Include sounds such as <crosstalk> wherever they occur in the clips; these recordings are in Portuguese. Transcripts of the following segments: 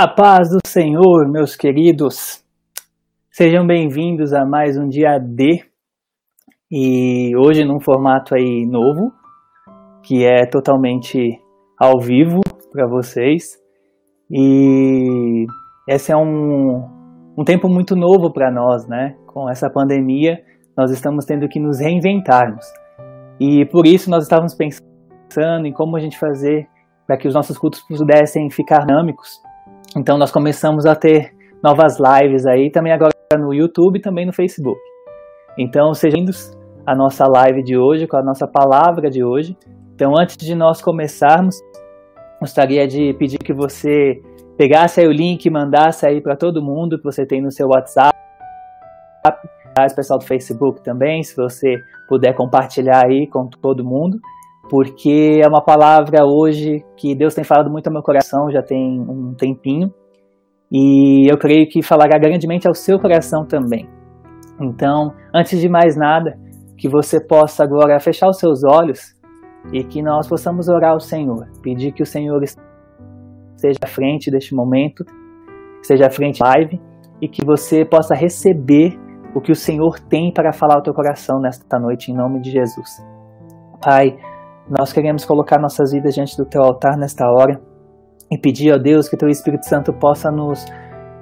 A paz do Senhor, meus queridos. Sejam bem-vindos a mais um dia D. E hoje num formato aí novo, que é totalmente ao vivo para vocês. E esse é um, um tempo muito novo para nós, né? Com essa pandemia, nós estamos tendo que nos reinventarmos. E por isso nós estávamos pensando em como a gente fazer para que os nossos cultos pudessem ficar dinâmicos então nós começamos a ter novas lives aí, também agora no YouTube e também no Facebook. Então sejam bem-vindos à nossa live de hoje, com a nossa palavra de hoje. Então antes de nós começarmos, gostaria de pedir que você pegasse aí o link e mandasse aí para todo mundo que você tem no seu WhatsApp, o pessoal do Facebook também, se você puder compartilhar aí com todo mundo porque é uma palavra hoje que Deus tem falado muito ao meu coração, já tem um tempinho, e eu creio que falará grandemente ao seu coração também. Então, antes de mais nada, que você possa agora fechar os seus olhos e que nós possamos orar ao Senhor, pedir que o Senhor esteja à frente deste momento, esteja à frente da live e que você possa receber o que o Senhor tem para falar ao teu coração nesta noite, em nome de Jesus. Pai, nós queremos colocar nossas vidas diante do teu altar nesta hora e pedir a Deus que teu Espírito Santo possa nos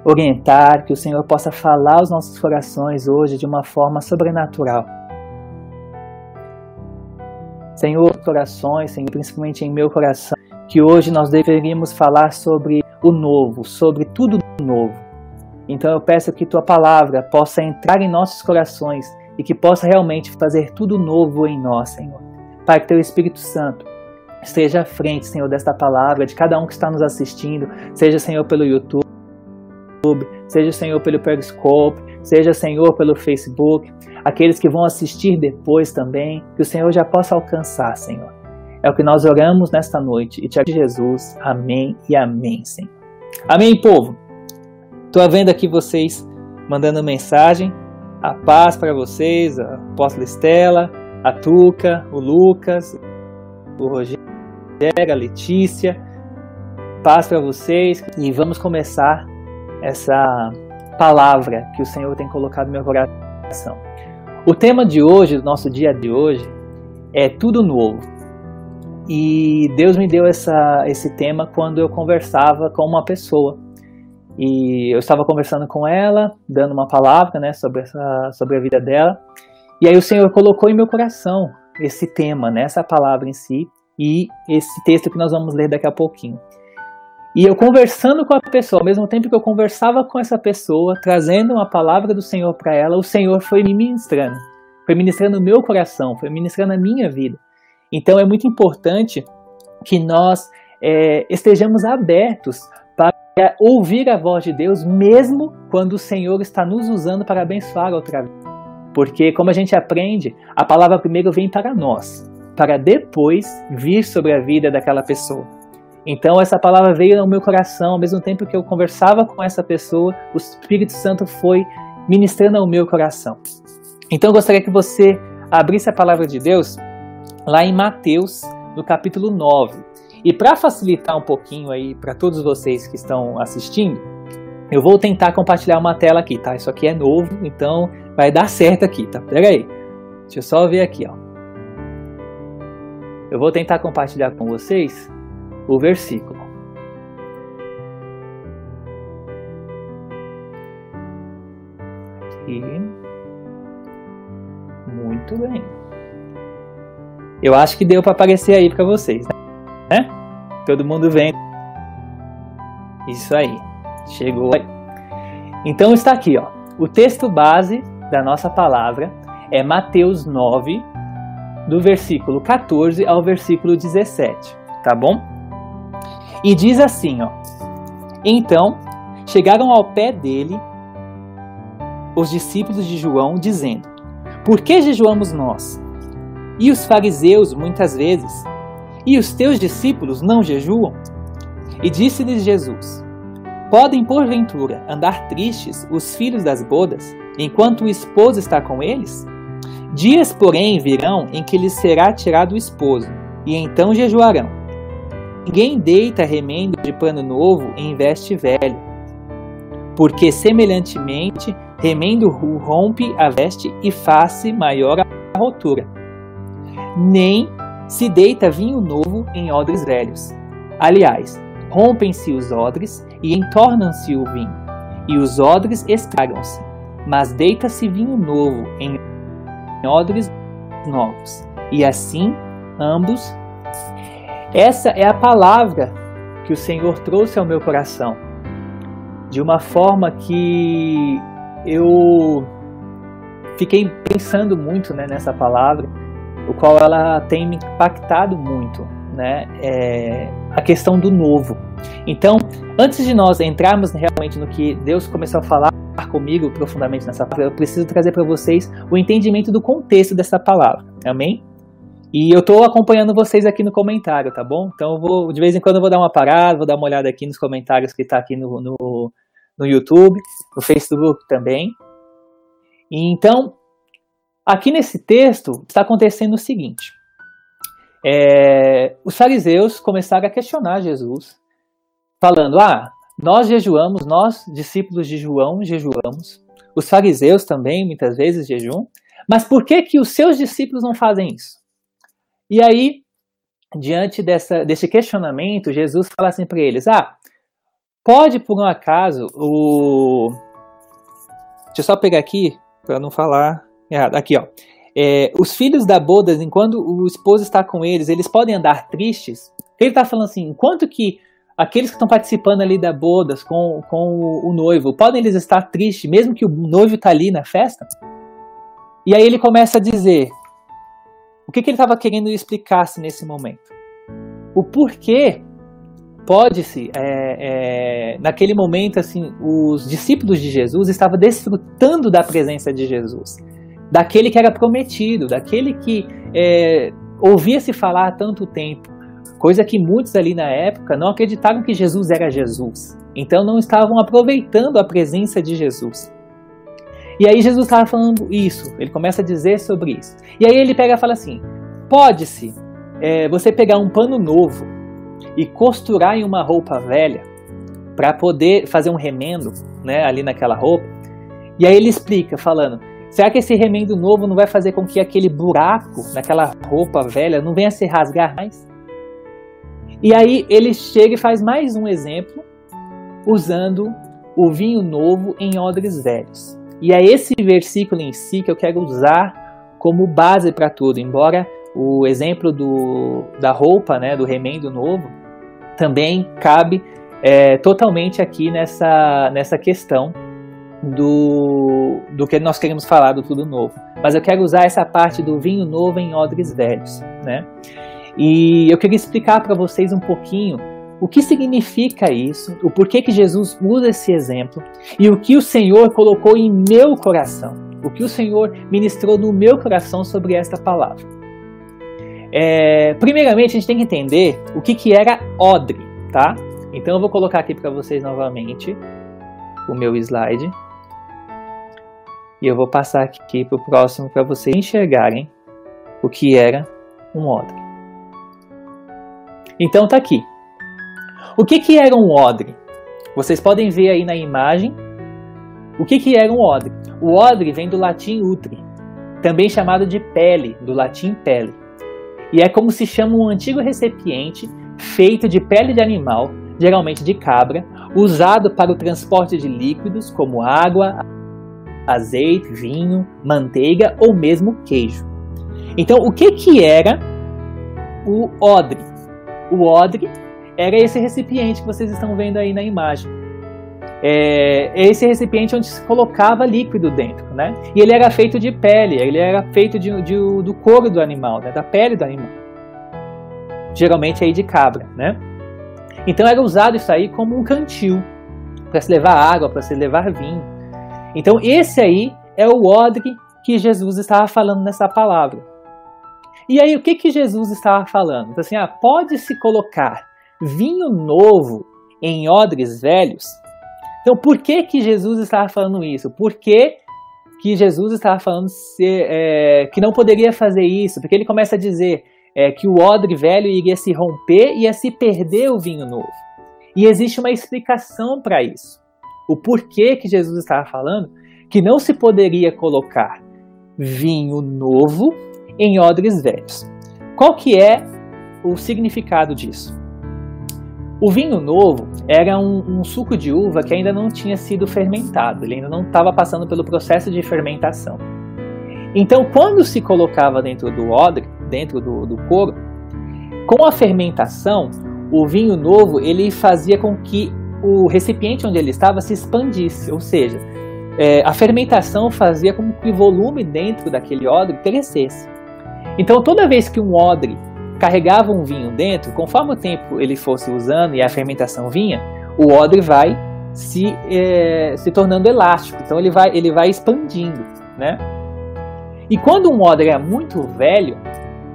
orientar, que o Senhor possa falar aos nossos corações hoje de uma forma sobrenatural. Senhor, corações, Senhor, principalmente em meu coração, que hoje nós deveríamos falar sobre o novo, sobre tudo novo. Então eu peço que tua palavra possa entrar em nossos corações e que possa realmente fazer tudo novo em nós, Senhor. Pai, que teu Espírito Santo esteja à frente, Senhor, desta palavra, de cada um que está nos assistindo, seja, Senhor, pelo YouTube, seja, Senhor, pelo Periscope, seja, Senhor, pelo Facebook, aqueles que vão assistir depois também, que o Senhor já possa alcançar, Senhor. É o que nós oramos nesta noite e te Jesus. Amém e amém, Senhor. Amém, povo. Estou vendo aqui vocês mandando mensagem. A paz para vocês, a apóstola Estela, a Tuca, o Lucas, o Rogério, a Letícia. Paz para vocês e vamos começar essa palavra que o Senhor tem colocado no meu coração. O tema de hoje, do nosso dia de hoje, é tudo novo. E Deus me deu essa, esse tema quando eu conversava com uma pessoa. E eu estava conversando com ela, dando uma palavra né, sobre, essa, sobre a vida dela. E aí o Senhor colocou em meu coração esse tema, né, essa palavra em si, e esse texto que nós vamos ler daqui a pouquinho. E eu conversando com a pessoa, ao mesmo tempo que eu conversava com essa pessoa, trazendo uma palavra do Senhor para ela, o Senhor foi me ministrando, foi ministrando o meu coração, foi ministrando a minha vida. Então é muito importante que nós é, estejamos abertos para ouvir a voz de Deus, mesmo quando o Senhor está nos usando para abençoar outra vida. Porque, como a gente aprende, a palavra primeiro vem para nós, para depois vir sobre a vida daquela pessoa. Então, essa palavra veio no meu coração, ao mesmo tempo que eu conversava com essa pessoa, o Espírito Santo foi ministrando ao meu coração. Então, eu gostaria que você abrisse a palavra de Deus lá em Mateus, no capítulo 9. E para facilitar um pouquinho aí para todos vocês que estão assistindo, eu vou tentar compartilhar uma tela aqui, tá? Isso aqui é novo, então vai dar certo aqui, tá? Pera aí. Deixa eu só ver aqui, ó. Eu vou tentar compartilhar com vocês o versículo. Aqui. Muito bem. Eu acho que deu para aparecer aí para vocês, né? Todo mundo vem. Isso aí. Chegou aí. Então está aqui, ó. O texto base da nossa palavra é Mateus 9, do versículo 14 ao versículo 17, tá bom? E diz assim, ó: Então chegaram ao pé dele os discípulos de João, dizendo: Por que jejuamos nós? E os fariseus muitas vezes? E os teus discípulos não jejuam? E disse-lhes Jesus: Podem, porventura, andar tristes os filhos das bodas, enquanto o esposo está com eles? Dias, porém, virão em que lhes será tirado o esposo, e então jejuarão. ninguém deita remendo de pano novo em veste velho, porque semelhantemente remendo rompe a veste e faz maior a rotura. Nem se deita vinho novo em odres velhos. Aliás, rompem-se os odres e entornam-se o vinho, e os odres estragam-se. Mas deita-se vinho novo em odres novos, e assim ambos. Essa é a palavra que o Senhor trouxe ao meu coração, de uma forma que eu fiquei pensando muito né, nessa palavra, o qual ela tem me impactado muito, né? É a questão do novo. Então, antes de nós entrarmos realmente no que Deus começou a falar comigo profundamente nessa palavra, eu preciso trazer para vocês o entendimento do contexto dessa palavra. Amém? E eu estou acompanhando vocês aqui no comentário, tá bom? Então, vou, de vez em quando eu vou dar uma parada, vou dar uma olhada aqui nos comentários que está aqui no, no, no YouTube, no Facebook também. E então, aqui nesse texto está acontecendo o seguinte: é, os fariseus começaram a questionar Jesus, falando: Ah, nós jejuamos, nós, discípulos de João, jejuamos. Os fariseus também, muitas vezes, jejuam. Mas por que, que os seus discípulos não fazem isso? E aí, diante dessa, desse questionamento, Jesus fala assim para eles: Ah, pode por um acaso o. Deixa eu só pegar aqui, para não falar errado. Aqui, ó. É, os filhos da boda, enquanto o esposo está com eles, eles podem andar tristes? Ele está falando assim, enquanto que aqueles que estão participando ali da bodas com, com o, o noivo, podem eles estar tristes, mesmo que o noivo está ali na festa? E aí ele começa a dizer, o que, que ele estava querendo explicar-se nesse momento? O porquê pode-se, é, é, naquele momento, assim, os discípulos de Jesus estavam desfrutando da presença de Jesus, daquele que era prometido, daquele que é, ouvia-se falar há tanto tempo, coisa que muitos ali na época não acreditavam que Jesus era Jesus, então não estavam aproveitando a presença de Jesus. E aí Jesus estava falando isso, ele começa a dizer sobre isso. E aí ele pega e fala assim: pode-se é, você pegar um pano novo e costurar em uma roupa velha para poder fazer um remendo, né, ali naquela roupa. E aí ele explica, falando: será que esse remendo novo não vai fazer com que aquele buraco naquela roupa velha não venha se rasgar mais? E aí ele chega e faz mais um exemplo usando o vinho novo em odres velhos. E é esse versículo em si que eu quero usar como base para tudo, embora o exemplo do, da roupa, né, do remendo novo, também cabe é, totalmente aqui nessa, nessa questão do, do que nós queremos falar do tudo novo. Mas eu quero usar essa parte do vinho novo em odres velhos. Né? E eu queria explicar para vocês um pouquinho o que significa isso, o porquê que Jesus usa esse exemplo e o que o Senhor colocou em meu coração, o que o Senhor ministrou no meu coração sobre esta palavra. É, primeiramente, a gente tem que entender o que, que era odre, tá? Então eu vou colocar aqui para vocês novamente o meu slide e eu vou passar aqui para o próximo para vocês enxergarem o que era um odre. Então tá aqui. O que, que era um odre? Vocês podem ver aí na imagem o que, que era um odre. O odre vem do latim utre, também chamado de pele, do latim pele. E é como se chama um antigo recipiente feito de pele de animal, geralmente de cabra, usado para o transporte de líquidos como água, azeite, vinho, manteiga ou mesmo queijo. Então, o que, que era o odre? O odre era esse recipiente que vocês estão vendo aí na imagem. É, esse recipiente onde se colocava líquido dentro, né? E ele era feito de pele, ele era feito de, de do couro do animal, né? da pele do animal. Geralmente aí de cabra, né? Então era usado isso aí como um cantil para se levar água, para se levar vinho. Então esse aí é o odre que Jesus estava falando nessa palavra. E aí o que que Jesus estava falando? Então, assim, ah, pode se colocar vinho novo em odres velhos. Então, por que que Jesus estava falando isso? Por que, que Jesus estava falando se, é, que não poderia fazer isso? Porque ele começa a dizer: é, que o odre velho iria se romper e ia se perder o vinho novo. E existe uma explicação para isso. O porquê que Jesus estava falando que não se poderia colocar vinho novo em odres velhos. Qual que é o significado disso? O vinho novo era um, um, suco de uva que ainda não tinha sido fermentado, ele ainda não estava passando pelo processo de fermentação. Então, quando se colocava dentro do odre, dentro do, do couro, com a fermentação, o vinho novo ele fazia com que o recipiente onde ele estava se expandisse, ou seja, é, a fermentação fazia com que o volume dentro daquele odre crescesse. Então, toda vez que um odre carregava um vinho dentro, conforme o tempo ele fosse usando e a fermentação vinha, o odre vai se, é, se tornando elástico. Então, ele vai, ele vai expandindo, né? E quando um odre é muito velho,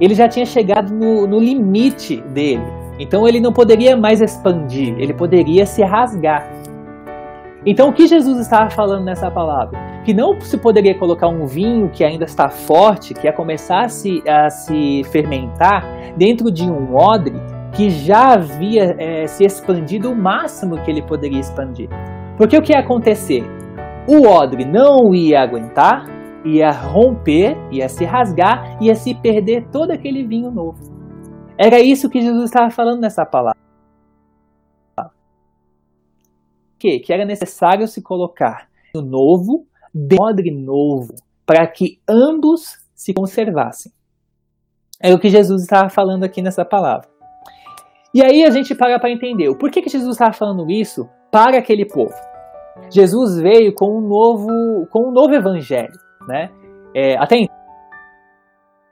ele já tinha chegado no, no limite dele. Então, ele não poderia mais expandir, ele poderia se rasgar. Então, o que Jesus estava falando nessa palavra? Que não se poderia colocar um vinho que ainda está forte, que ia começar a se, a se fermentar, dentro de um odre que já havia é, se expandido o máximo que ele poderia expandir. Porque o que ia acontecer? O odre não ia aguentar, ia romper, ia se rasgar, ia se perder todo aquele vinho novo. Era isso que Jesus estava falando nessa palavra quê? Que era necessário se colocar o novo, de odre novo, para que ambos se conservassem. É o que Jesus estava falando aqui nessa palavra. E aí a gente para para entender o porquê que Jesus estava falando isso para aquele povo. Jesus veio com um novo, com um novo evangelho, né? É, até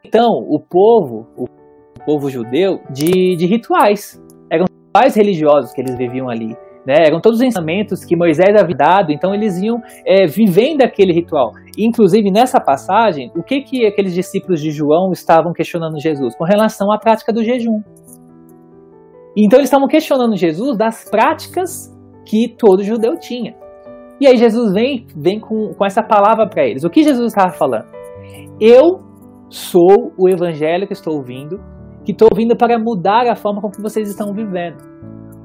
então o povo, o povo judeu, de, de rituais, eram rituais religiosos que eles viviam ali. Né? Eram todos os ensinamentos que Moisés havia dado, então eles iam é, vivendo aquele ritual. Inclusive, nessa passagem, o que, que aqueles discípulos de João estavam questionando Jesus? Com relação à prática do jejum. Então, eles estavam questionando Jesus das práticas que todo judeu tinha. E aí, Jesus vem, vem com, com essa palavra para eles. O que Jesus estava falando? Eu sou o evangelho que estou ouvindo, que estou vindo para mudar a forma como vocês estão vivendo.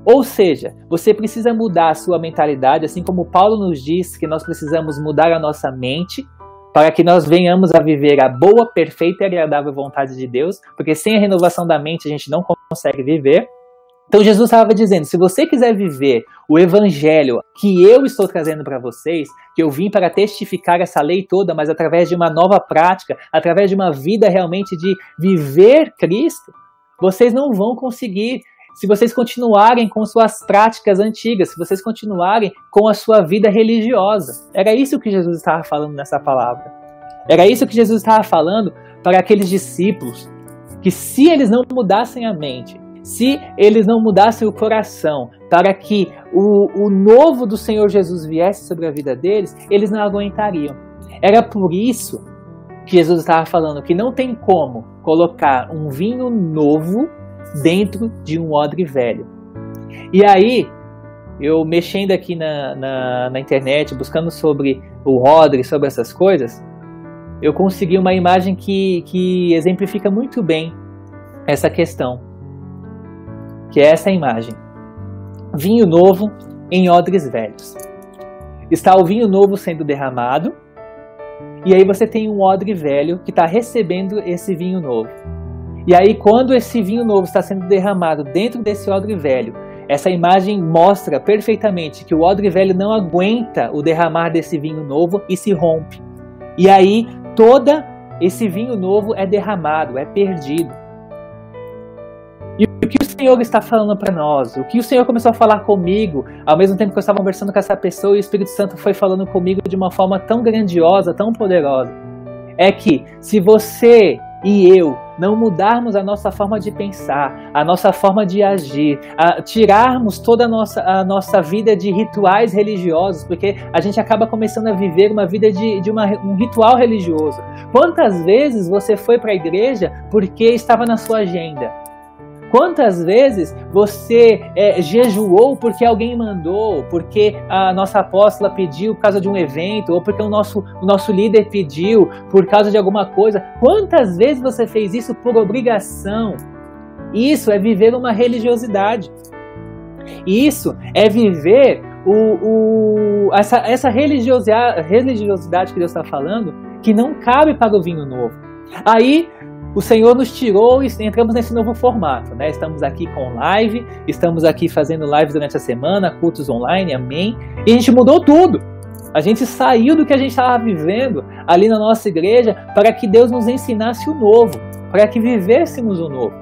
Ou seja, você precisa mudar a sua mentalidade, assim como Paulo nos diz que nós precisamos mudar a nossa mente para que nós venhamos a viver a boa, perfeita e agradável vontade de Deus, porque sem a renovação da mente a gente não consegue viver. Então Jesus estava dizendo: se você quiser viver o evangelho que eu estou trazendo para vocês, que eu vim para testificar essa lei toda, mas através de uma nova prática, através de uma vida realmente de viver Cristo, vocês não vão conseguir se vocês continuarem com suas práticas antigas, se vocês continuarem com a sua vida religiosa. Era isso que Jesus estava falando nessa palavra. Era isso que Jesus estava falando para aqueles discípulos, que se eles não mudassem a mente, se eles não mudassem o coração, para que o, o novo do Senhor Jesus viesse sobre a vida deles, eles não aguentariam. Era por isso que Jesus estava falando que não tem como colocar um vinho novo dentro de um odre velho. E aí, eu mexendo aqui na, na, na, internet, buscando sobre o odre, sobre essas coisas, eu consegui uma imagem que, que exemplifica muito bem essa questão. Que é essa imagem. Vinho novo em odres velhos. Está o vinho novo sendo derramado, e aí você tem um odre velho que está recebendo esse vinho novo. E aí, quando esse vinho novo está sendo derramado dentro desse odre velho, essa imagem mostra perfeitamente que o odre velho não aguenta o derramar desse vinho novo e se rompe. E aí, toda esse vinho novo é derramado, é perdido. E o que o Senhor está falando para nós? O que o Senhor começou a falar comigo, ao mesmo tempo que eu estava conversando com essa pessoa e o Espírito Santo foi falando comigo de uma forma tão grandiosa, tão poderosa, é que se você e eu não mudarmos a nossa forma de pensar, a nossa forma de agir, tirarmos toda a nossa, a nossa vida de rituais religiosos, porque a gente acaba começando a viver uma vida de, de uma, um ritual religioso. Quantas vezes você foi para a igreja porque estava na sua agenda? Quantas vezes você é, jejuou porque alguém mandou, porque a nossa apóstola pediu por causa de um evento, ou porque o nosso, o nosso líder pediu por causa de alguma coisa? Quantas vezes você fez isso por obrigação? Isso é viver uma religiosidade. Isso é viver o, o, essa, essa religiosidade, religiosidade que Deus está falando, que não cabe para o vinho novo. Aí o Senhor nos tirou e entramos nesse novo formato, né? Estamos aqui com live, estamos aqui fazendo lives durante a semana, cultos online, amém. E a gente mudou tudo. A gente saiu do que a gente estava vivendo ali na nossa igreja para que Deus nos ensinasse o novo, para que vivêssemos o novo.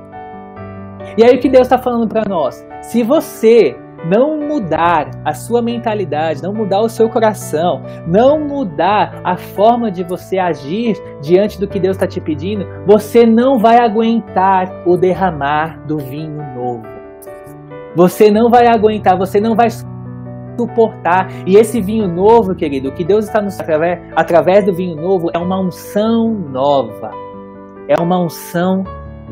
E aí o que Deus está falando para nós? Se você não mudar a sua mentalidade, não mudar o seu coração, não mudar a forma de você agir diante do que Deus está te pedindo, você não vai aguentar o derramar do vinho novo. Você não vai aguentar, você não vai suportar. E esse vinho novo, querido, que Deus está nos através, através do vinho novo é uma unção nova. É uma unção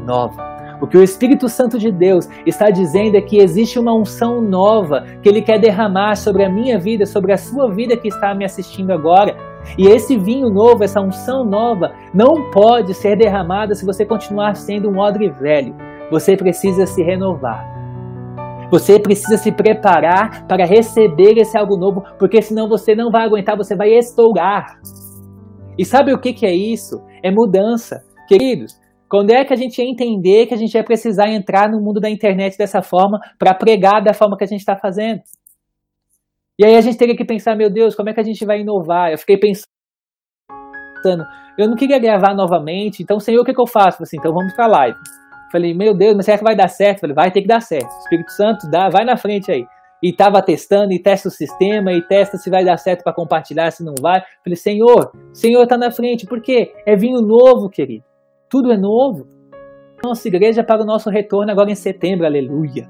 nova. O que o Espírito Santo de Deus está dizendo é que existe uma unção nova que ele quer derramar sobre a minha vida, sobre a sua vida que está me assistindo agora. E esse vinho novo, essa unção nova, não pode ser derramada se você continuar sendo um odre velho. Você precisa se renovar. Você precisa se preparar para receber esse algo novo, porque senão você não vai aguentar, você vai estourar. E sabe o que, que é isso? É mudança. Queridos, quando é que a gente ia entender que a gente ia precisar entrar no mundo da internet dessa forma para pregar da forma que a gente está fazendo? E aí a gente teria que pensar, meu Deus, como é que a gente vai inovar? Eu fiquei pensando, eu não queria gravar novamente, então, Senhor, o que, que eu faço? Assim, então vamos para a live. Falei, meu Deus, mas será que vai dar certo? Falei, vai ter que dar certo. Espírito Santo, dá, vai na frente aí. E estava testando, e testa o sistema, e testa se vai dar certo para compartilhar, se não vai. Falei, Senhor, Senhor está na frente, por quê? É vinho novo, querido. Tudo é novo. Nossa igreja para o nosso retorno agora em setembro, aleluia.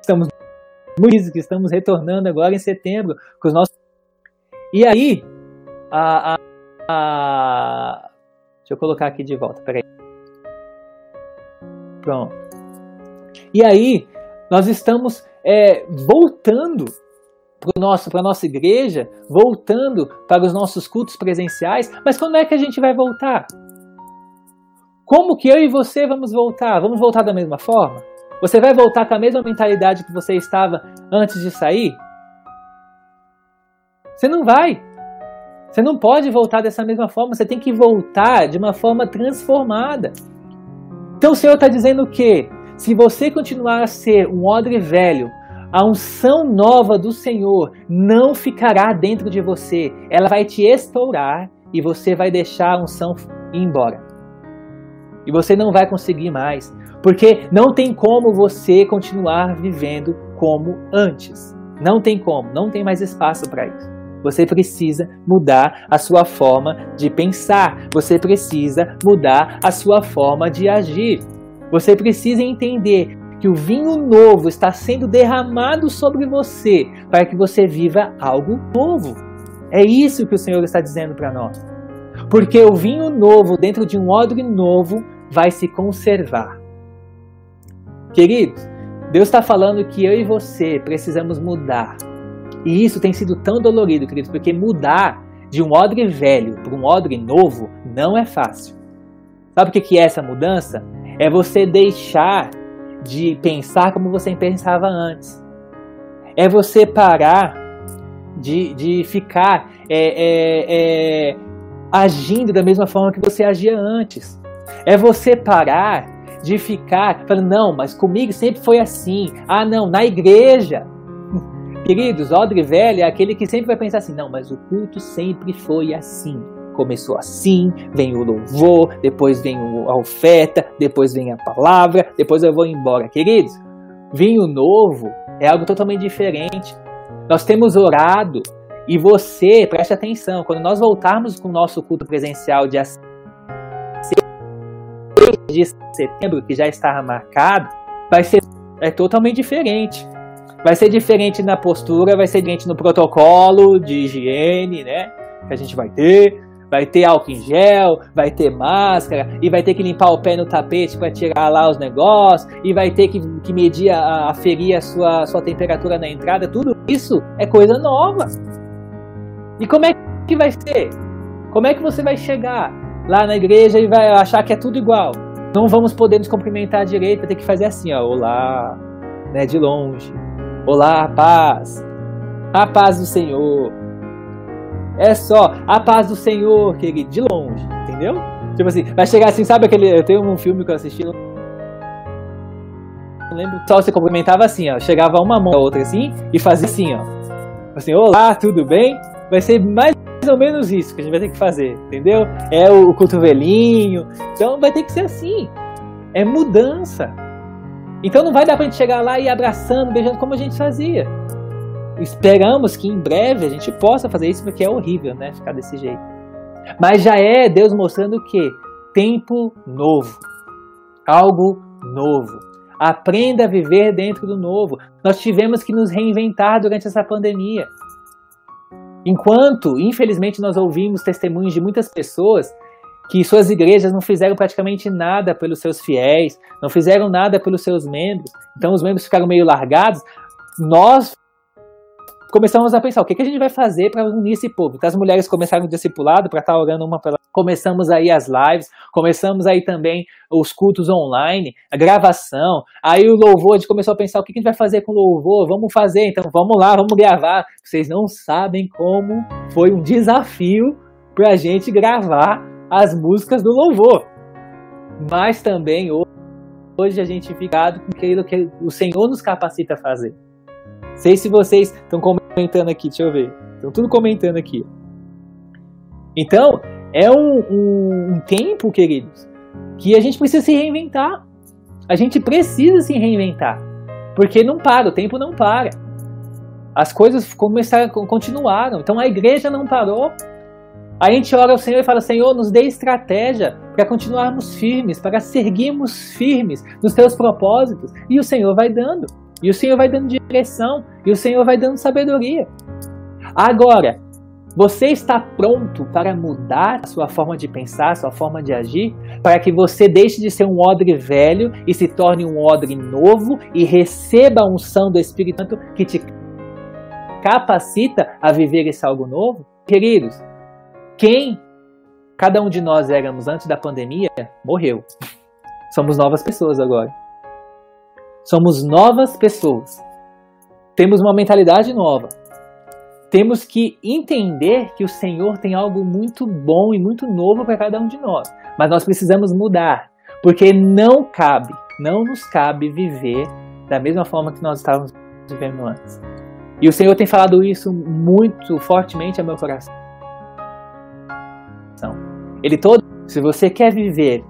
Estamos muito que estamos retornando agora em setembro com os nossos. E aí, a, a, a... deixa eu colocar aqui de volta, peraí. Pronto. E aí, nós estamos é, voltando para a nossa igreja, voltando para os nossos cultos presenciais, mas quando é que a gente vai voltar? Como que eu e você vamos voltar? Vamos voltar da mesma forma? Você vai voltar com a mesma mentalidade que você estava antes de sair? Você não vai. Você não pode voltar dessa mesma forma. Você tem que voltar de uma forma transformada. Então o Senhor está dizendo o quê? Se você continuar a ser um odre velho, a unção nova do Senhor não ficará dentro de você. Ela vai te estourar e você vai deixar a unção ir embora. E você não vai conseguir mais, porque não tem como você continuar vivendo como antes. Não tem como, não tem mais espaço para isso. Você precisa mudar a sua forma de pensar, você precisa mudar a sua forma de agir. Você precisa entender que o vinho novo está sendo derramado sobre você para que você viva algo novo. É isso que o Senhor está dizendo para nós. Porque o vinho novo dentro de um odre novo vai se conservar. Queridos, Deus está falando que eu e você precisamos mudar. E isso tem sido tão dolorido, queridos, porque mudar de um odre velho para um odre novo não é fácil. Sabe o que é essa mudança? É você deixar de pensar como você pensava antes. É você parar de, de ficar é, é, é, agindo da mesma forma que você agia antes. É você parar de ficar falando, não, mas comigo sempre foi assim. Ah, não, na igreja. <laughs> Queridos, Odre Velho é aquele que sempre vai pensar assim, não, mas o culto sempre foi assim. Começou assim, vem o louvor, depois vem a oferta, depois vem a palavra, depois eu vou embora. Queridos, vinho novo é algo totalmente diferente. Nós temos orado e você, preste atenção, quando nós voltarmos com o nosso culto presencial dia 6 de setembro, que já está marcado, vai ser é totalmente diferente. Vai ser diferente na postura, vai ser diferente no protocolo de higiene, né? Que a gente vai ter. Vai ter álcool em gel, vai ter máscara, e vai ter que limpar o pé no tapete para tirar lá os negócios, e vai ter que, que medir, a, aferir a sua, sua temperatura na entrada. Tudo isso é coisa nova. E como é que vai ser? Como é que você vai chegar lá na igreja e vai achar que é tudo igual? Não vamos poder nos cumprimentar direito, vai ter que fazer assim, ó, olá, né, de longe. Olá, paz. A paz do Senhor. É só a paz do Senhor, querido, de longe, entendeu? Tipo assim, vai chegar assim, sabe aquele. Eu tenho um filme que eu assisti. Não lembro. Só você cumprimentava assim, ó. Chegava uma mão a outra assim e fazia assim, ó. Assim, olá, tudo bem? Vai ser mais ou menos isso que a gente vai ter que fazer, entendeu? É o cotovelinho. Então vai ter que ser assim. É mudança. Então não vai dar pra gente chegar lá e abraçando, beijando como a gente fazia. Esperamos que em breve a gente possa fazer isso, porque é horrível, né? Ficar desse jeito. Mas já é Deus mostrando que tempo novo, algo novo. Aprenda a viver dentro do novo. Nós tivemos que nos reinventar durante essa pandemia. Enquanto, infelizmente, nós ouvimos testemunhos de muitas pessoas que suas igrejas não fizeram praticamente nada pelos seus fiéis, não fizeram nada pelos seus membros, então os membros ficaram meio largados. Nós começamos a pensar o que, a gente vai fazer para unir esse povo. Então, as mulheres começaram o discipulado para estar tá orando uma pela. Começamos aí as lives, começamos aí também os cultos online, a gravação. Aí o louvor, a gente começou a pensar o que, a gente vai fazer com o louvor. Vamos fazer, então vamos lá, vamos gravar. Vocês não sabem como foi um desafio para a gente gravar as músicas do louvor. Mas também hoje a gente fica com aquilo que o Senhor nos capacita a fazer. Sei se vocês estão comentando aqui, deixa eu ver. Estão tudo comentando aqui. Então, é um, um, um tempo, queridos, que a gente precisa se reinventar. A gente precisa se reinventar. Porque não para, o tempo não para. As coisas começaram, continuaram. Então a igreja não parou, a gente ora ao Senhor e fala: Senhor, nos dê estratégia para continuarmos firmes, para seguirmos firmes nos teus propósitos. E o Senhor vai dando. E o Senhor vai dando direção. E o Senhor vai dando sabedoria. Agora, você está pronto para mudar a sua forma de pensar, sua forma de agir, para que você deixe de ser um odre velho e se torne um odre novo e receba a unção do Espírito Santo que te capacita a viver esse algo novo? Queridos, quem cada um de nós éramos antes da pandemia morreu. Somos novas pessoas agora. Somos novas pessoas. Temos uma mentalidade nova. Temos que entender que o Senhor tem algo muito bom e muito novo para cada um de nós. Mas nós precisamos mudar, porque não cabe, não nos cabe viver da mesma forma que nós estávamos vivendo antes. E o Senhor tem falado isso muito fortemente ao meu coração. Ele todo, se você quer viver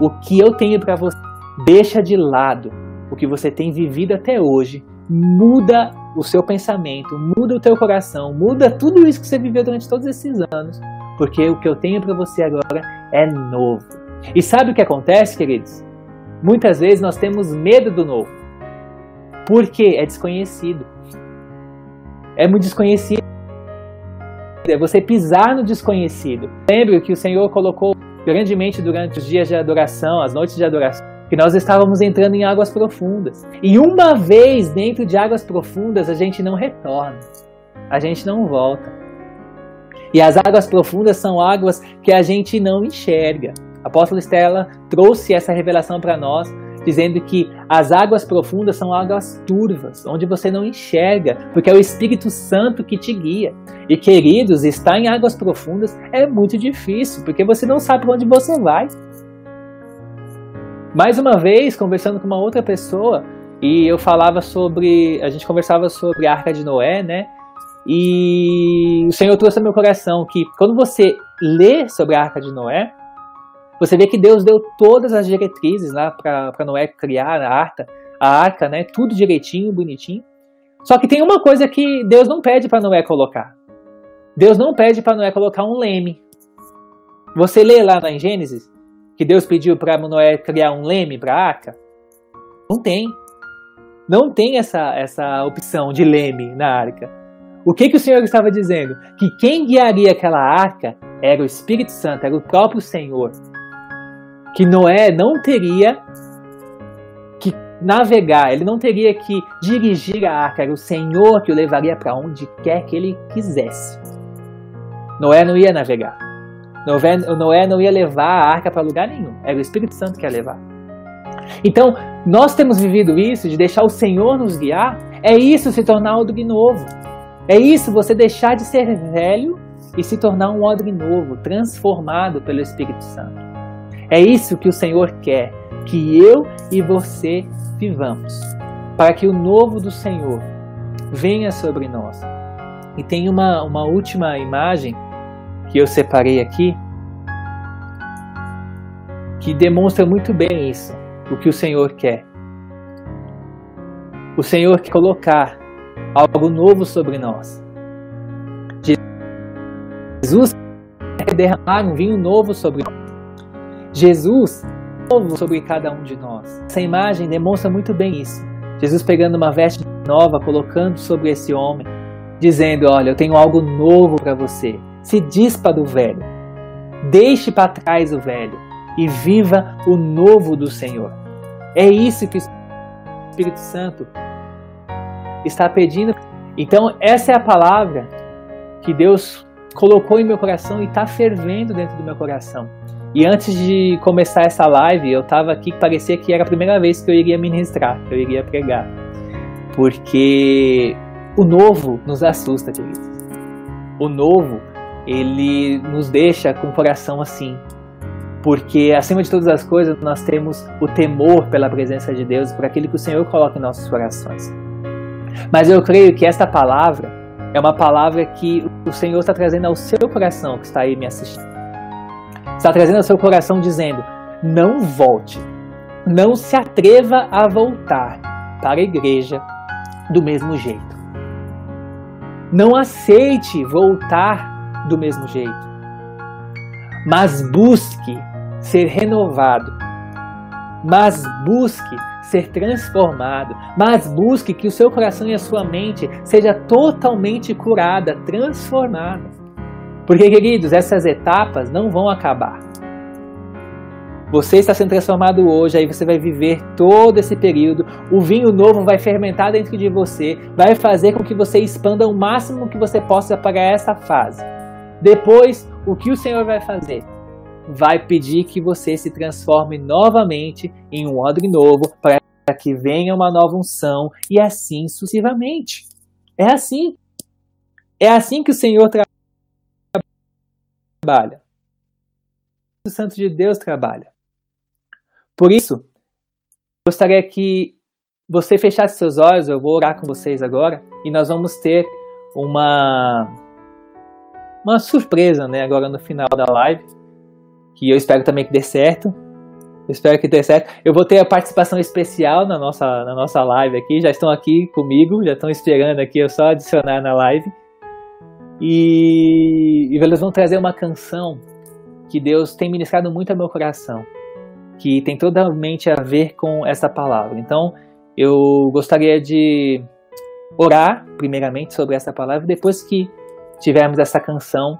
o que eu tenho para você, deixa de lado o que você tem vivido até hoje, muda o seu pensamento, muda o teu coração, muda tudo isso que você viveu durante todos esses anos, porque o que eu tenho para você agora é novo. E sabe o que acontece, queridos? Muitas vezes nós temos medo do novo. Porque é desconhecido. É muito desconhecido é você pisar no desconhecido. Lembre que o Senhor colocou grandemente durante os dias de adoração, as noites de adoração, que nós estávamos entrando em águas profundas. E uma vez dentro de águas profundas, a gente não retorna, a gente não volta. E as águas profundas são águas que a gente não enxerga. A apóstola Estela trouxe essa revelação para nós dizendo que as águas profundas são águas turvas, onde você não enxerga, porque é o Espírito Santo que te guia. E queridos, estar em águas profundas é muito difícil, porque você não sabe para onde você vai. Mais uma vez, conversando com uma outra pessoa, e eu falava sobre, a gente conversava sobre a Arca de Noé, né? E o Senhor trouxe ao meu coração que quando você lê sobre a Arca de Noé, você vê que Deus deu todas as diretrizes lá para Noé criar a arca, a arca, né? Tudo direitinho, bonitinho. Só que tem uma coisa que Deus não pede para Noé colocar. Deus não pede para Noé colocar um leme. Você lê lá em Gênesis que Deus pediu para Noé criar um leme para a arca? Não tem. Não tem essa, essa opção de leme na arca. O que, que o Senhor estava dizendo? Que quem guiaria aquela arca era o Espírito Santo, era o próprio Senhor, que Noé não teria que navegar, ele não teria que dirigir a arca, era o Senhor que o levaria para onde quer que ele quisesse. Noé não ia navegar. Noé, Noé não ia levar a arca para lugar nenhum, era o Espírito Santo que ia levar. Então, nós temos vivido isso de deixar o Senhor nos guiar, é isso se tornar odre novo. É isso você deixar de ser velho e se tornar um odre novo, transformado pelo Espírito Santo. É isso que o Senhor quer, que eu e você vivamos, para que o novo do Senhor venha sobre nós. E tem uma, uma última imagem que eu separei aqui, que demonstra muito bem isso, o que o Senhor quer. O Senhor quer colocar algo novo sobre nós. Jesus quer derramar um vinho novo sobre nós. Jesus novo sobre cada um de nós. Essa imagem demonstra muito bem isso. Jesus pegando uma veste nova, colocando sobre esse homem, dizendo: Olha, eu tenho algo novo para você. Se dispa do velho. Deixe para trás o velho e viva o novo do Senhor. É isso que o Espírito Santo está pedindo. Então, essa é a palavra que Deus colocou em meu coração e está fervendo dentro do meu coração. E antes de começar essa live, eu estava aqui que parecia que era a primeira vez que eu iria ministrar, que eu iria pregar. Porque o novo nos assusta, queridos. O novo, ele nos deixa com o coração assim. Porque, acima de todas as coisas, nós temos o temor pela presença de Deus, por aquilo que o Senhor coloca em nossos corações. Mas eu creio que esta palavra é uma palavra que o Senhor está trazendo ao seu coração que está aí me assistindo. Está trazendo ao seu coração dizendo: não volte, não se atreva a voltar para a igreja do mesmo jeito. Não aceite voltar do mesmo jeito, mas busque ser renovado, mas busque ser transformado, mas busque que o seu coração e a sua mente seja totalmente curada, transformada. Porque, queridos, essas etapas não vão acabar. Você está sendo transformado hoje, aí você vai viver todo esse período. O vinho novo vai fermentar dentro de você, vai fazer com que você expanda o máximo que você possa para essa fase. Depois, o que o Senhor vai fazer? vai pedir que você se transforme novamente em um odre novo para que venha uma nova unção e assim sucessivamente. É assim. É assim que o Senhor tra trabalha. O Santo de Deus trabalha. Por isso, gostaria que você fechasse seus olhos, eu vou orar com vocês agora e nós vamos ter uma uma surpresa, né, agora no final da live que eu espero também que dê certo. Eu espero que dê certo. Eu vou ter a participação especial na nossa, na nossa live aqui. Já estão aqui comigo, já estão esperando aqui, eu só adicionar na live. E, e eles vão trazer uma canção que Deus tem ministrado muito ao meu coração, que tem totalmente a ver com essa palavra. Então, eu gostaria de orar primeiramente sobre essa palavra, depois que tivermos essa canção,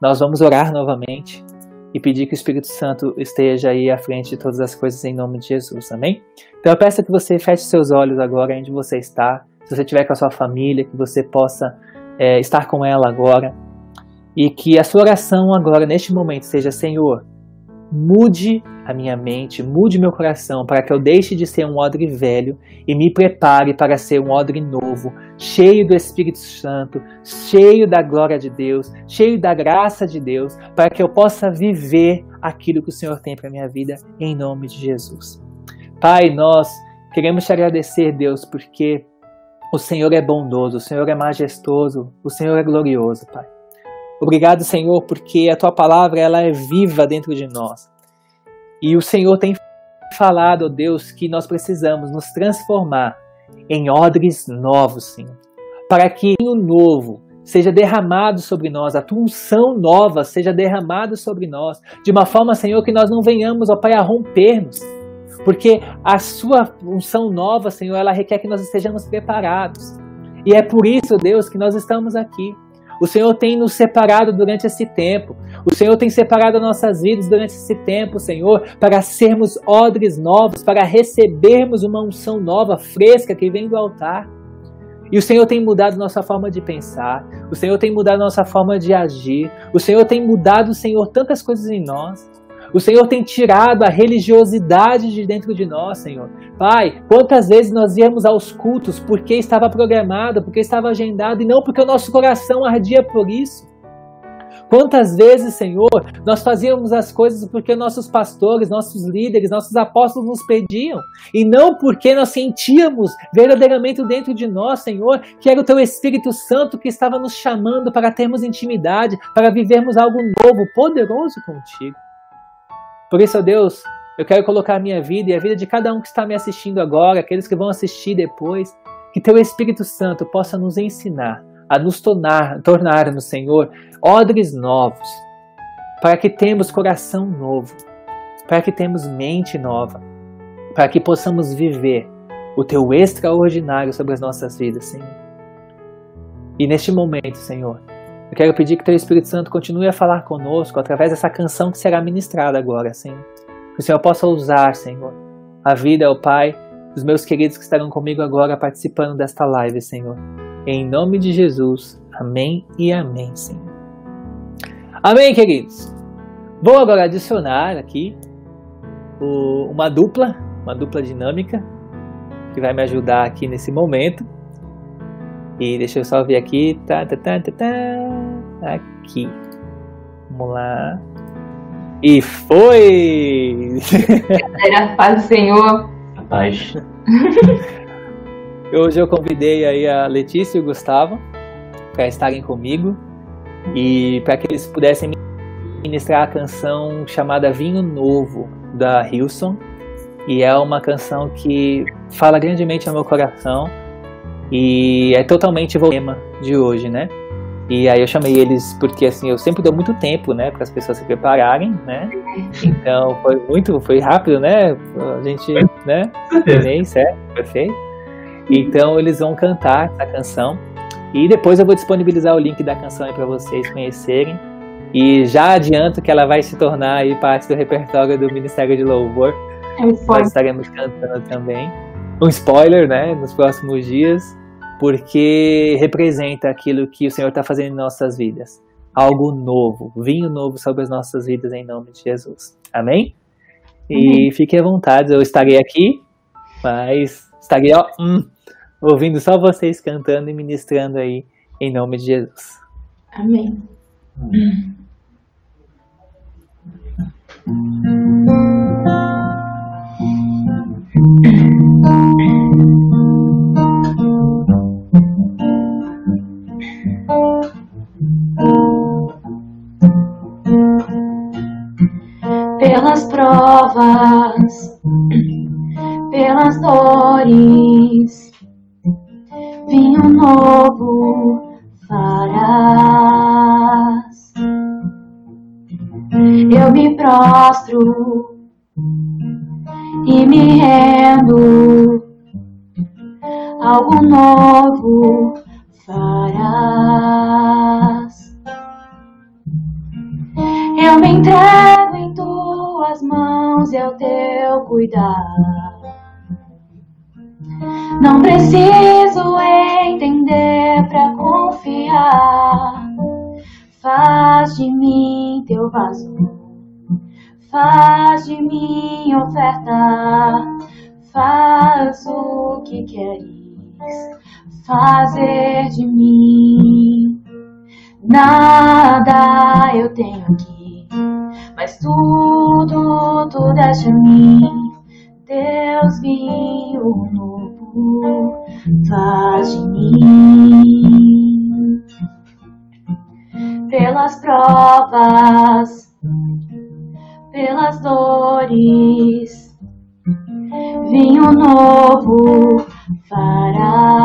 nós vamos orar novamente e pedir que o Espírito Santo esteja aí à frente de todas as coisas em nome de Jesus, amém? Então eu peço que você feche seus olhos agora onde você está, se você estiver com a sua família, que você possa é, estar com ela agora e que a sua oração agora, neste momento, seja: Senhor, mude a minha mente, mude meu coração, para que eu deixe de ser um odre velho e me prepare para ser um odre novo, cheio do Espírito Santo, cheio da glória de Deus, cheio da graça de Deus, para que eu possa viver aquilo que o Senhor tem para minha vida, em nome de Jesus. Pai, nós queremos te agradecer, Deus, porque o Senhor é bondoso, o Senhor é majestoso, o Senhor é glorioso, Pai. Obrigado, Senhor, porque a tua palavra ela é viva dentro de nós. E o Senhor tem falado, ó Deus, que nós precisamos nos transformar em odres novos, Senhor. Para que o novo seja derramado sobre nós, a tua unção nova seja derramada sobre nós, de uma forma, Senhor, que nós não venhamos, ó Pai, a rompermos. Porque a sua unção nova, Senhor, ela requer que nós estejamos preparados. E é por isso, Deus, que nós estamos aqui. O Senhor tem nos separado durante esse tempo. O Senhor tem separado nossas vidas durante esse tempo, Senhor, para sermos odres novos, para recebermos uma unção nova, fresca, que vem do altar. E o Senhor tem mudado nossa forma de pensar, o Senhor tem mudado nossa forma de agir, o Senhor tem mudado, Senhor, tantas coisas em nós. O Senhor tem tirado a religiosidade de dentro de nós, Senhor. Pai, quantas vezes nós íamos aos cultos porque estava programado, porque estava agendado e não porque o nosso coração ardia por isso? Quantas vezes, Senhor, nós fazíamos as coisas porque nossos pastores, nossos líderes, nossos apóstolos nos pediam, e não porque nós sentíamos verdadeiramente dentro de nós, Senhor, que era o Teu Espírito Santo que estava nos chamando para termos intimidade, para vivermos algo novo, poderoso contigo. Por isso, ó Deus, eu quero colocar a minha vida e a vida de cada um que está me assistindo agora, aqueles que vão assistir depois, que Teu Espírito Santo possa nos ensinar a nos tornar, tornarmos, Senhor, odres novos, para que temos coração novo, para que temos mente nova, para que possamos viver o Teu extraordinário sobre as nossas vidas, Senhor. E neste momento, Senhor, eu quero pedir que Teu Espírito Santo continue a falar conosco através dessa canção que será ministrada agora, Senhor. Que o Senhor possa usar, Senhor, a vida, ó Pai, dos meus queridos que estarão comigo agora participando desta live, Senhor. Em nome de Jesus. Amém e amém, Senhor. Amém, queridos. Vou agora adicionar aqui o, uma dupla, uma dupla dinâmica, que vai me ajudar aqui nesse momento. E deixa eu só ver aqui. Tá, tá, tá, tá, tá. Aqui. Vamos lá. E foi! Era paz do Senhor. Paz. <laughs> Hoje eu convidei aí a Letícia e o Gustavo para estarem comigo e para que eles pudessem ministrar a canção chamada Vinho Novo da Hilson. E é uma canção que fala grandemente ao meu coração e é totalmente o tema de hoje, né? E aí eu chamei eles porque assim eu sempre dou muito tempo, né, para as pessoas se prepararem, né? <laughs> Então foi muito, foi rápido, né? A gente, né? Nem certo, perfeito. Então eles vão cantar essa canção e depois eu vou disponibilizar o link da canção aí para vocês conhecerem. E já adianto que ela vai se tornar aí parte do repertório do Ministério de Louvor. É Nós estaremos cantando também. Um spoiler, né, nos próximos dias, porque representa aquilo que o Senhor está fazendo em nossas vidas. Algo novo, vinho novo sobre as nossas vidas em nome de Jesus. Amém? E uhum. fiquem à vontade, eu estarei aqui, mas estarei ó, hum, ouvindo só vocês cantando e ministrando aí em nome de Jesus. Amém. Pelas provas, pelas dores vinho novo farás. Eu me prostro e me rendo, algo novo farás. Eu me entrego tuas mãos e ao teu cuidar. Não preciso entender para confiar. Faz de mim teu vaso, faz de mim oferta, faz o que queres fazer de mim. Nada eu tenho aqui, mas tudo tu deste a mim. Deus vinho novo faz de mim. Pelas provas, pelas dores, vinho novo farás.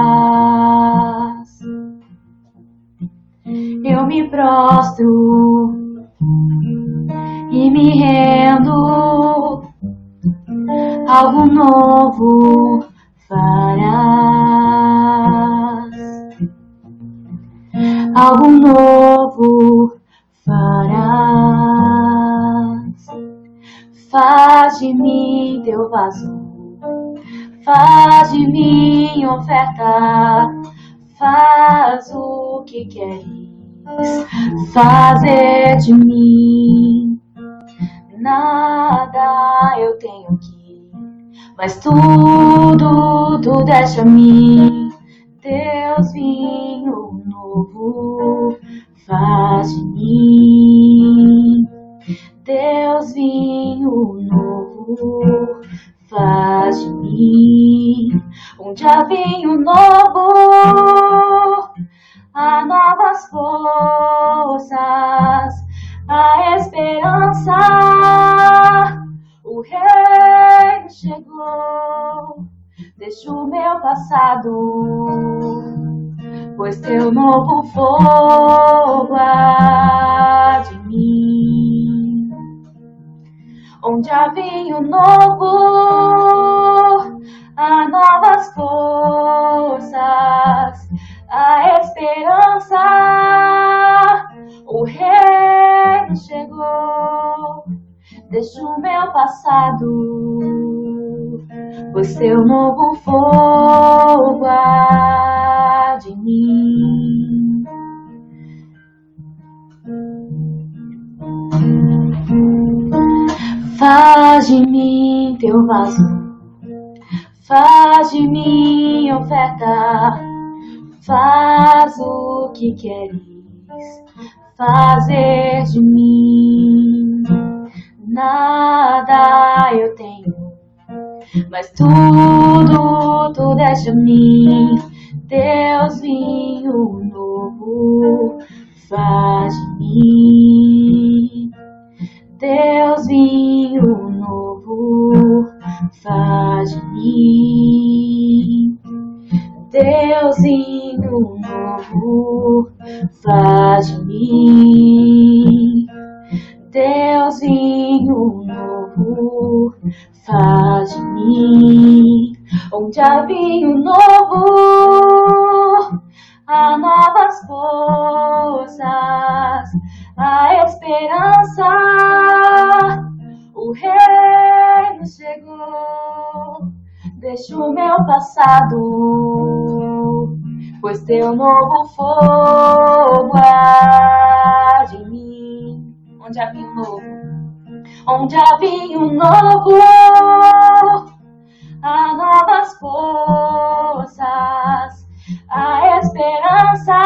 Eu me prostro e me rendo, algo novo farás. algo novo farás. Faz de mim teu vaso, faz de mim oferta, faz o que queres fazer de mim. Nada eu tenho aqui, mas tudo tu deixa a mim. Deus vinho novo faz de mim. Deus vinho novo faz de mim. Um dia vinho novo Faz o que queres fazer de mim. Nada eu tenho, mas tudo tu deixa a mim. Deus vinho novo faz de mim. Deus vinho novo faz de mim. Deusinho novo faz de mim. Deusinho novo faz de mim. Onde há vinho novo, há novas forças, a esperança. O reino chegou Deixa o meu passado, pois teu novo fogo há de mim. Onde há vinho novo, onde há vinho novo, há novas forças, a esperança.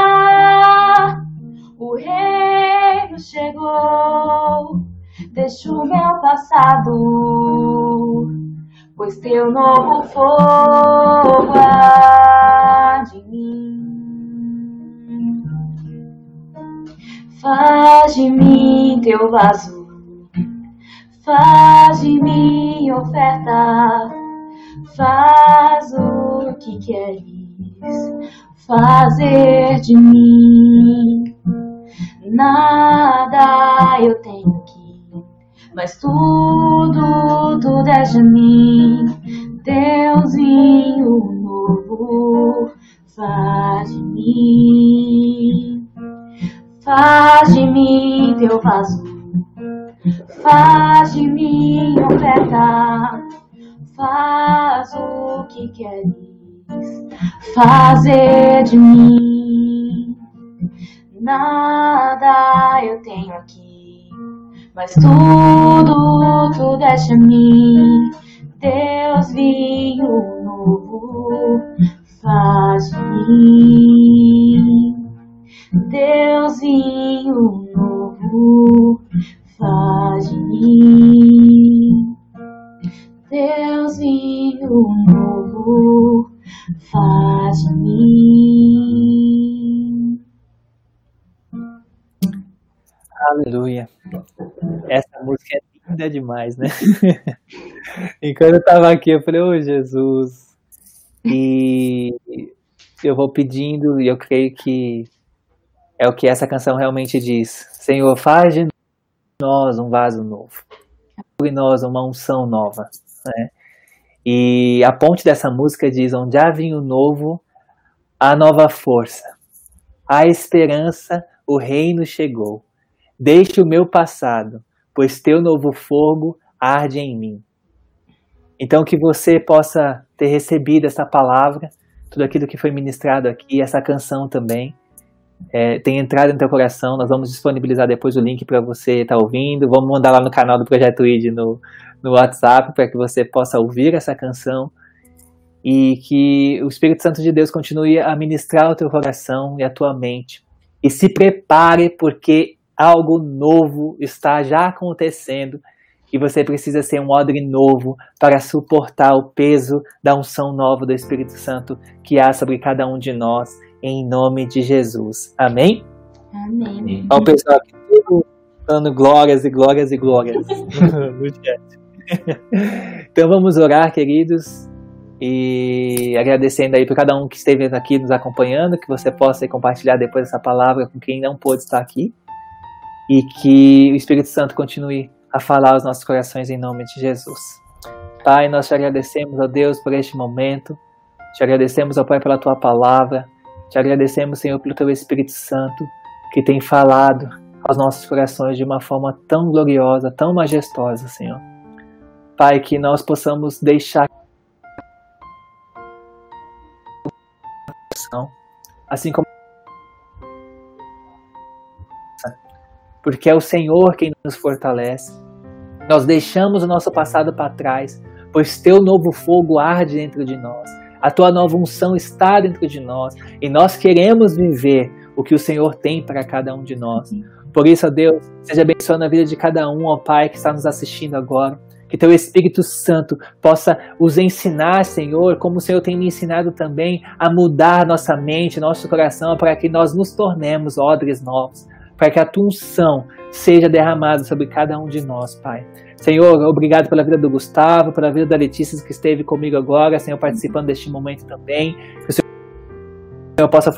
O reino chegou, deixa o meu passado pois teu novo fogo há de mim. Faz de mim teu vaso, faz de mim oferta, faz o que queres fazer de mim. Nada eu tenho mas tudo, tudo é de mim. Deusinho novo, faz de mim, faz de mim teu vaso, faz de mim oferta, faz o que queres fazer de mim. Nada eu tenho aqui mas tudo, tudo é de mim. Deus vinho novo faz de mim. Deus vinho novo faz de mim. Deus vinho novo faz de mim. Aleluia. Essa música é linda demais, né? <laughs> Enquanto eu tava aqui, eu falei, ô oh, Jesus. E eu vou pedindo, e eu creio que é o que essa canção realmente diz. Senhor, faz de nós um vaso novo. Em nós uma unção nova. Né? E a ponte dessa música diz: onde há vinho novo, há nova força. a esperança, o reino chegou. Deixe o meu passado, pois teu novo fogo arde em mim. Então, que você possa ter recebido essa palavra, tudo aquilo que foi ministrado aqui, essa canção também, é, tem entrado no teu coração. Nós vamos disponibilizar depois o link para você estar tá ouvindo. Vamos mandar lá no canal do Projeto ID no, no WhatsApp para que você possa ouvir essa canção e que o Espírito Santo de Deus continue a ministrar o teu coração e a tua mente. E se prepare porque algo novo está já acontecendo e você precisa ser um odre novo para suportar o peso da unção nova do Espírito Santo que há sobre cada um de nós, em nome de Jesus. Amém? Amém. Olha o pessoal aqui tudo dando glórias e glórias e glórias <laughs> no chat. então vamos orar, queridos, e agradecendo aí por cada um que esteve aqui nos acompanhando, que você possa compartilhar depois essa palavra com quem não pôde estar aqui e que o Espírito Santo continue a falar aos nossos corações em nome de Jesus. Pai, nós te agradecemos, ó Deus, por este momento. Te agradecemos, ó Pai, pela tua palavra. Te agradecemos, Senhor, pelo teu Espírito Santo que tem falado aos nossos corações de uma forma tão gloriosa, tão majestosa, Senhor. Pai, que nós possamos deixar assim como porque é o Senhor quem nos fortalece. Nós deixamos o nosso passado para trás, pois teu novo fogo arde dentro de nós. A tua nova unção está dentro de nós e nós queremos viver o que o Senhor tem para cada um de nós. Por isso, ó Deus, seja abençoado na vida de cada um, ó Pai, que está nos assistindo agora. Que teu Espírito Santo possa os ensinar, Senhor, como o Senhor tem me ensinado também, a mudar nossa mente, nosso coração, para que nós nos tornemos odres novos, para que a tua unção seja derramada sobre cada um de nós, Pai. Senhor, obrigado pela vida do Gustavo, pela vida da Letícia que esteve comigo agora, Senhor, participando deste momento também. Que o Senhor possa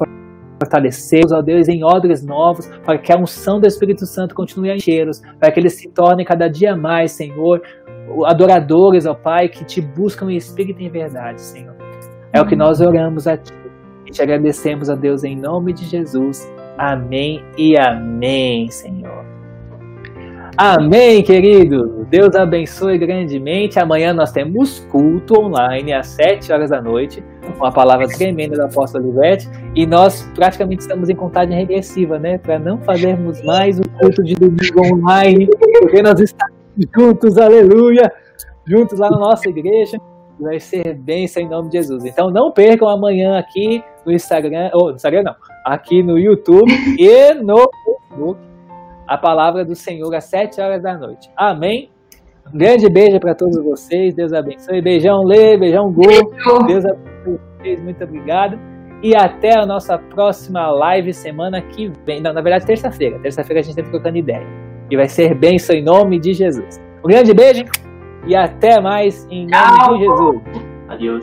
fortalecer-os, ó Deus, em odres novos, para que a unção do Espírito Santo continue a encher-os, para que eles se tornem cada dia mais, Senhor, adoradores, ó Pai, que te buscam em espírito e em verdade, Senhor. É o que nós oramos a Ti e te agradecemos, a Deus, em nome de Jesus. Amém e amém, Senhor. Amém, querido. Deus abençoe grandemente. Amanhã nós temos culto online às 7 horas da noite, com a palavra tremenda da apóstola Livete. E nós praticamente estamos em contagem regressiva, né? Para não fazermos mais o culto de domingo online, porque nós estamos juntos, aleluia, juntos lá na nossa igreja. Vai ser bênção em nome de Jesus. Então não percam amanhã aqui no Instagram, ou no Instagram não, aqui no YouTube <laughs> e no Facebook, a palavra do Senhor às 7 horas da noite. Amém? Um grande beijo para todos vocês. Deus abençoe. Beijão, Lê, beijão, Gu. Deus abençoe vocês. Muito obrigado. E até a nossa próxima live semana que vem. Não, na verdade, terça-feira. Terça-feira a gente está trocando ideia e vai ser bênção em nome de Jesus. Um grande beijo e até mais em nome Tchau. de Jesus. Adeus.